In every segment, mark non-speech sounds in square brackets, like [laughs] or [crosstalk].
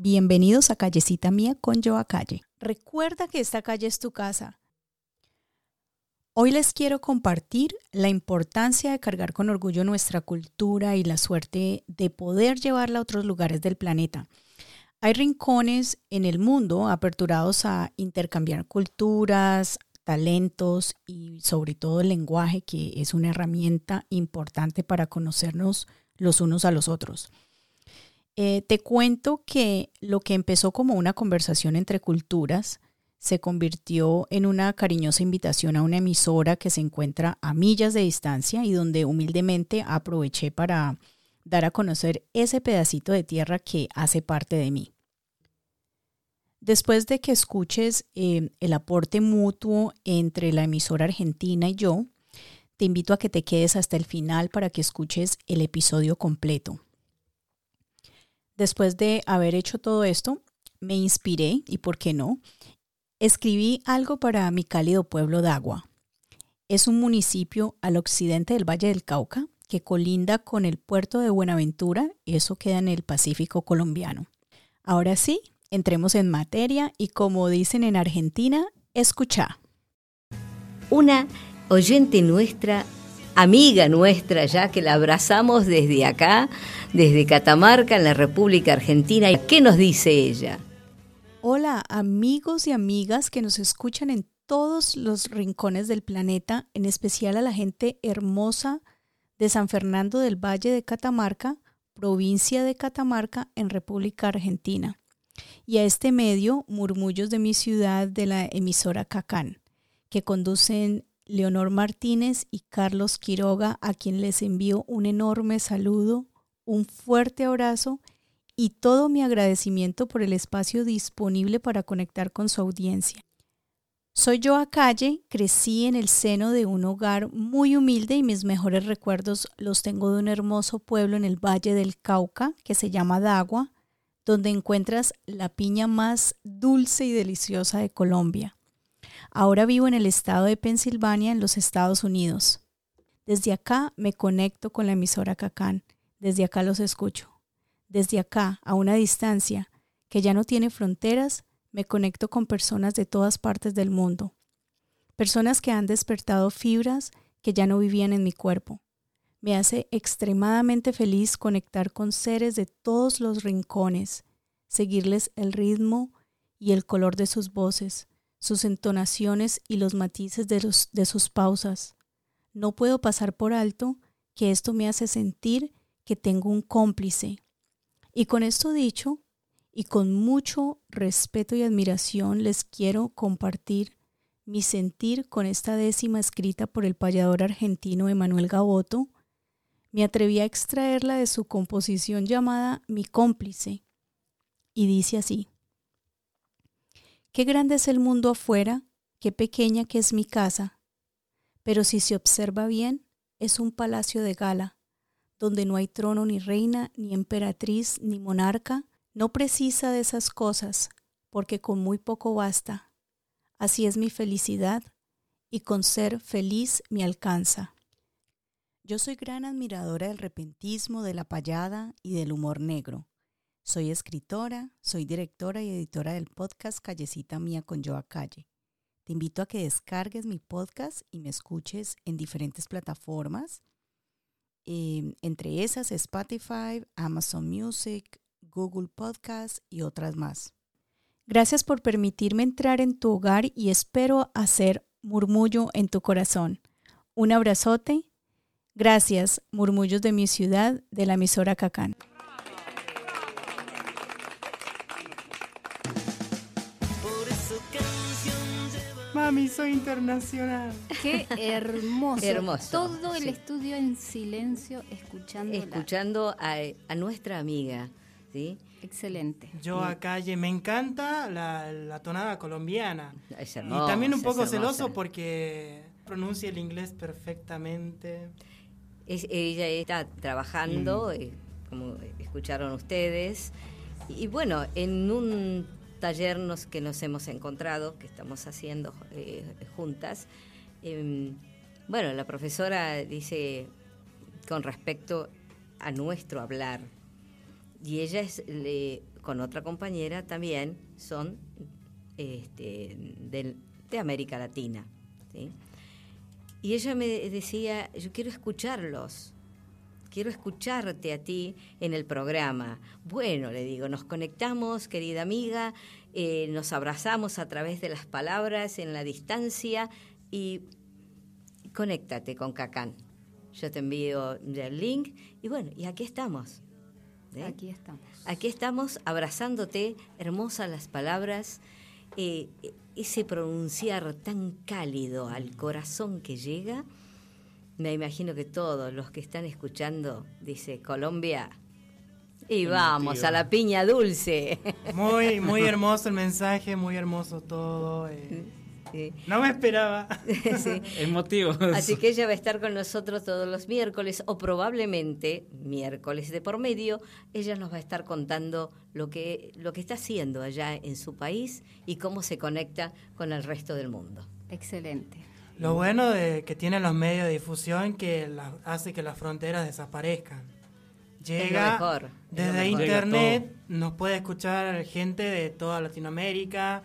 Bienvenidos a Callecita Mía con Yo a Calle. Recuerda que esta calle es tu casa. Hoy les quiero compartir la importancia de cargar con orgullo nuestra cultura y la suerte de poder llevarla a otros lugares del planeta. Hay rincones en el mundo aperturados a intercambiar culturas, talentos y sobre todo el lenguaje, que es una herramienta importante para conocernos los unos a los otros. Eh, te cuento que lo que empezó como una conversación entre culturas se convirtió en una cariñosa invitación a una emisora que se encuentra a millas de distancia y donde humildemente aproveché para dar a conocer ese pedacito de tierra que hace parte de mí. Después de que escuches eh, el aporte mutuo entre la emisora argentina y yo, te invito a que te quedes hasta el final para que escuches el episodio completo. Después de haber hecho todo esto, me inspiré, y por qué no, escribí algo para mi cálido pueblo de Agua. Es un municipio al occidente del Valle del Cauca que colinda con el puerto de Buenaventura y eso queda en el Pacífico colombiano. Ahora sí, entremos en materia y como dicen en Argentina, escucha. Una oyente nuestra amiga nuestra ya que la abrazamos desde acá, desde Catamarca, en la República Argentina. ¿Qué nos dice ella? Hola amigos y amigas que nos escuchan en todos los rincones del planeta, en especial a la gente hermosa de San Fernando del Valle de Catamarca, provincia de Catamarca, en República Argentina. Y a este medio, Murmullos de mi ciudad de la emisora Cacán, que conducen Leonor Martínez y Carlos Quiroga, a quien les envío un enorme saludo, un fuerte abrazo y todo mi agradecimiento por el espacio disponible para conectar con su audiencia. Soy yo a calle, crecí en el seno de un hogar muy humilde y mis mejores recuerdos los tengo de un hermoso pueblo en el Valle del Cauca que se llama Dagua, donde encuentras la piña más dulce y deliciosa de Colombia. Ahora vivo en el estado de Pensilvania, en los Estados Unidos. Desde acá me conecto con la emisora Cacán. Desde acá los escucho. Desde acá, a una distancia que ya no tiene fronteras, me conecto con personas de todas partes del mundo. Personas que han despertado fibras que ya no vivían en mi cuerpo. Me hace extremadamente feliz conectar con seres de todos los rincones, seguirles el ritmo y el color de sus voces, sus entonaciones y los matices de, sus pausas. No puedo pasar por alto que esto me hace sentir que tengo un cómplice. Y con esto dicho, y con mucho respeto y admiración, les quiero compartir mi sentir con esta décima escrita por el payador argentino Emanuel Gaboto. Me atreví a extraerla de su composición llamada Mi cómplice, y dice así. Qué grande es el mundo afuera, qué pequeña que es mi casa. Pero si se observa bien, es un palacio de gala, donde no hay trono ni reina, ni emperatriz, ni monarca. No precisa de esas cosas, porque con muy poco basta. Así es mi felicidad, y con ser feliz me alcanza. Yo soy gran admiradora del repentismo, de la payada y del humor negro. Soy escritora, soy directora y editora del podcast Callecita Mía con Joa Calle. Te invito a que descargues mi podcast y me escuches en diferentes plataformas, em, entre esas Spotify, Amazon Music, Google Podcast y otras más. Gracias por permitirme entrar en tu hogar y espero hacer murmullo en tu corazón. Un abrazote. Gracias, murmullos de mi ciudad, de la emisora Cacán. Soy internacional. Qué hermoso. Hermoso, Todo el sí. estudio en silencio, escuchando. Escuchando a, a nuestra amiga, ¿sí? Excelente. Yo a calle, me encanta la, la tonada colombiana. Es y hermosa, también un poco celoso porque pronuncia el inglés perfectamente. Es- ella está trabajando, Mm. eh, como escucharon ustedes, y bueno, en un taller nos, que nos hemos encontrado, que estamos haciendo eh, juntas, em, bueno, la profesora dice con respecto a nuestro hablar, y ella es, con otra compañera también son este, de América Latina. Y ella me decía, yo quiero escucharlos, quiero escucharte a ti en el programa. Bueno, le digo, nos conectamos, querida amiga, eh, nos abrazamos a través de las palabras en la distancia y conéctate con Cacán. Yo te envío el link y bueno, y aquí estamos. ¿sí? Aquí estamos. Aquí estamos abrazándote, hermosas las palabras, eh, ese pronunciar tan cálido al corazón que llega. Me imagino que todos los que están escuchando, dice Colombia, y vamos a la piña dulce. Muy, [laughs] muy hermoso el mensaje, muy hermoso todo. eh. Sí. No me esperaba. [laughs] Sí. [laughs] Emotivos. Así que ella va a estar con nosotros todos los miércoles o probablemente miércoles de por medio, ella nos va a estar contando lo que, lo que está haciendo allá en su país y cómo se conecta con el resto del mundo. Excelente. Lo bueno de que tienen los medios de difusión que la- hace que las fronteras desaparezcan. Llega mejor, es lo desde mejor. internet, nos puede escuchar gente de toda Latinoamérica,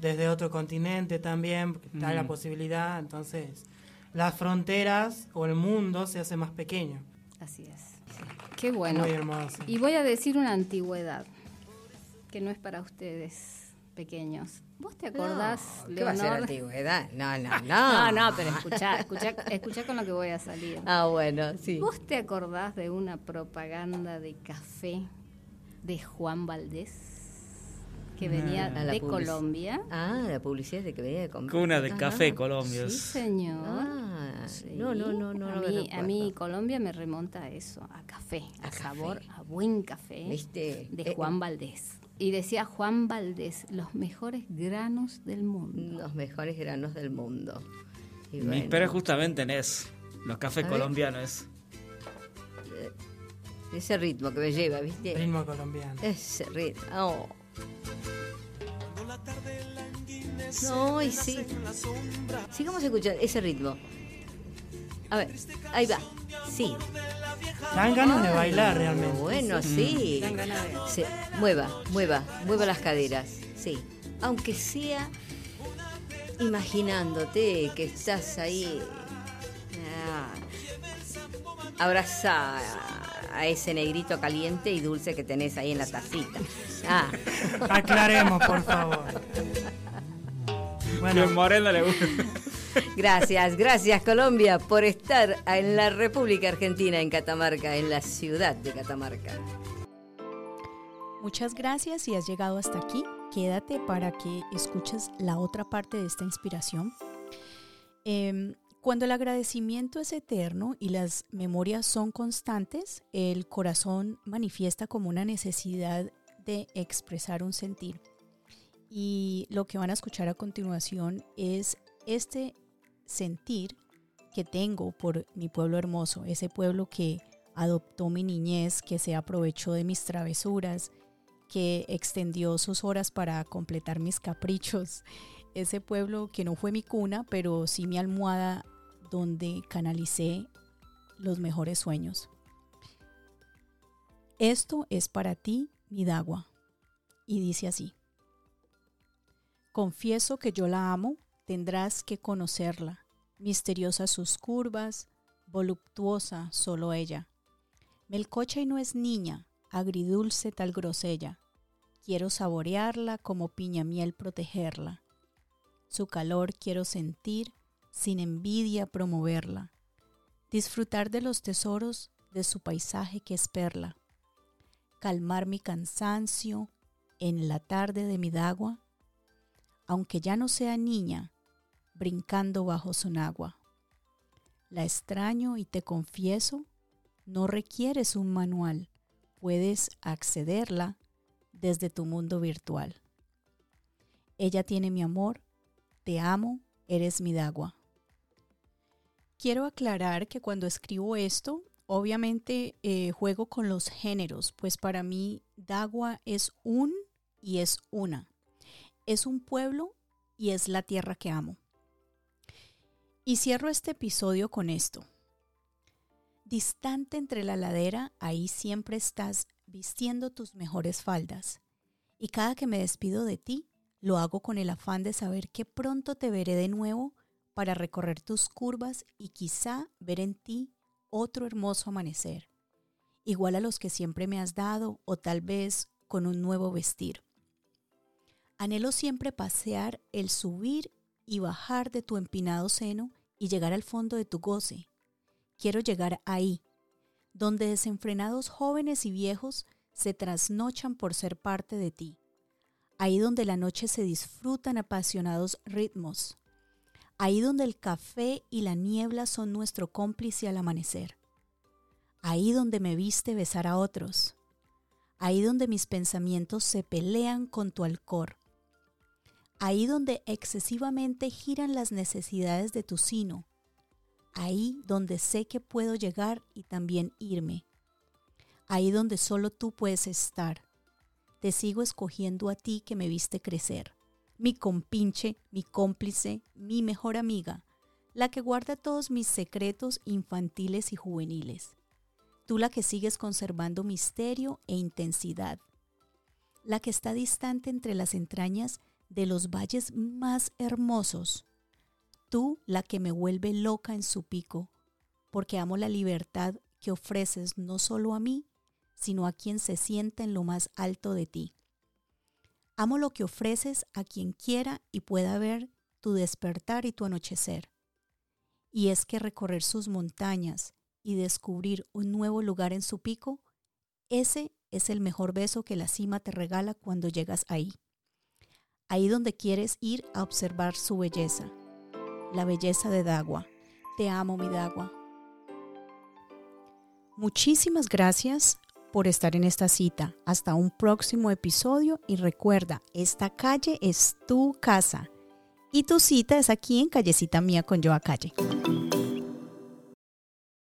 desde otro continente también, porque está la posibilidad. Entonces, las fronteras o el mundo se hace más pequeño. Así es. Qué bueno. Muy hermoso. Y voy a decir una antigüedad que no es para ustedes pequeños. ¿Vos te acordás, No, ¿Qué va a ser Leonor? antigüedad? No, no, [laughs] no. No, no, pero escuchá, escuchá, escuchá con lo que voy a salir. [laughs] Ah, bueno, sí. ¿Vos te acordás de una propaganda de café de Juan Valdés? Que venía Ah, de Colombia. Ah, la publicidad de que venía de Colombia. Cuna de Ah, café, Colombia. Sí, señor. Ah, Sí. no, no, no, no. A mí, a mí Colombia me remonta a eso, a café, a, A sabor, a buen café ¿Viste? de Eh, Juan Valdés. Y decía Juan Valdés, los mejores granos del mundo. Los mejores granos del mundo. Y Me bueno, inspira justamente en eso. Los cafés colombianos. Ese ritmo que me lleva, ¿viste? Ritmo colombiano. Ese ritmo. Oh. No, y sí. Sigamos escuchando ese ritmo. A ver, ahí va. Sí. Dan ganas de bailar realmente. Bueno, sí. Dan ganas de- Sí, Mueva, mueva, mueva las caderas. Sí. Aunque sea imaginándote que estás ahí. Ah, abraza a ese negrito caliente y dulce que tenés ahí en la tacita. Ah. Aclaremos, por favor. [laughs] Bueno, Moreno le gusta. Gracias, gracias Colombia por estar en la República Argentina, en Catamarca, en la ciudad de Catamarca. Muchas gracias si has llegado hasta aquí. Quédate para que escuches la otra parte de esta inspiración. Em, cuando el agradecimiento es eterno y las memorias son constantes, el corazón manifiesta como una necesidad de expresar un sentir. Y lo que van a escuchar a continuación es este sentir que tengo por mi pueblo hermoso, ese pueblo que adoptó mi niñez, que se aprovechó de mis travesuras, que extendió sus horas para completar mis caprichos, [laughs] ese pueblo que no fue mi cuna, pero sí mi almohada donde canalicé los mejores sueños. Esto es para ti, mi Dagua. Y dice así. Confieso que yo la amo, tendrás que conocerla. Misteriosa sus curvas, voluptuosa solo ella. Melcocha y no es niña, agridulce tal grosella. Quiero saborearla como piña miel protegerla. Su calor quiero sentir, sin envidia promoverla. Disfrutar de los tesoros de su paisaje que es perla. Calmar mi cansancio en la tarde de mi dagua, aunque ya no sea niña, brincando bajo su nagua. La extraño y te confieso, no requieres un manual, puedes accederla desde tu mundo virtual. Ella tiene mi amor, te amo, eres mi dagua. Quiero aclarar que cuando escribo esto, obviamente eh, juego con los géneros, pues para mí Dagua es un y es una. Es un pueblo y es la tierra que amo. Y cierro este episodio con esto. Distante entre la ladera, ahí siempre estás vistiendo tus mejores faldas. Y cada que me despido de ti, lo hago con el afán de saber que pronto te veré de nuevo para recorrer tus curvas y quizá ver en ti otro hermoso amanecer, igual a los que siempre me has dado o tal vez con un nuevo vestir. Anhelo siempre pasear el subir y bajar de tu empinado seno y llegar al fondo de tu goce. Quiero llegar ahí, donde desenfrenados jóvenes y viejos se trasnochan por ser parte de ti. Ahí donde la noche se disfrutan apasionados ritmos. Ahí donde el café y la niebla son nuestro cómplice al amanecer. Ahí donde me viste besar a otros. Ahí donde mis pensamientos se pelean con tu alcor. Ahí donde excesivamente giran las necesidades de tu sino. Ahí donde sé que puedo llegar y también irme ahí donde solo tú puedes estar. Te sigo escogiendo a ti que me viste crecer, mi compinche, mi cómplice, mi mejor amiga, la que guarda todos mis secretos infantiles y juveniles. Tú la que sigues conservando misterio e intensidad, la que está distante entre las entrañas de los valles más hermosos. Tú la que me vuelve loca en su pico, porque amo la libertad que ofreces no solo a mí, sino a quien se sienta en lo más alto de ti. Amo lo que ofreces a quien quiera y pueda ver tu despertar y tu anochecer. Y es que recorrer sus montañas y descubrir un nuevo lugar en su pico, ese es el mejor beso que la cima te regala cuando llegas ahí. Ahí donde quieres ir a observar su belleza, la belleza de Dagua. Te amo, mi Dagua. Muchísimas gracias por estar en esta cita. Hasta un próximo episodio y recuerda, esta calle es tu casa y tu cita es aquí en Callecita Mía con Joa Calle.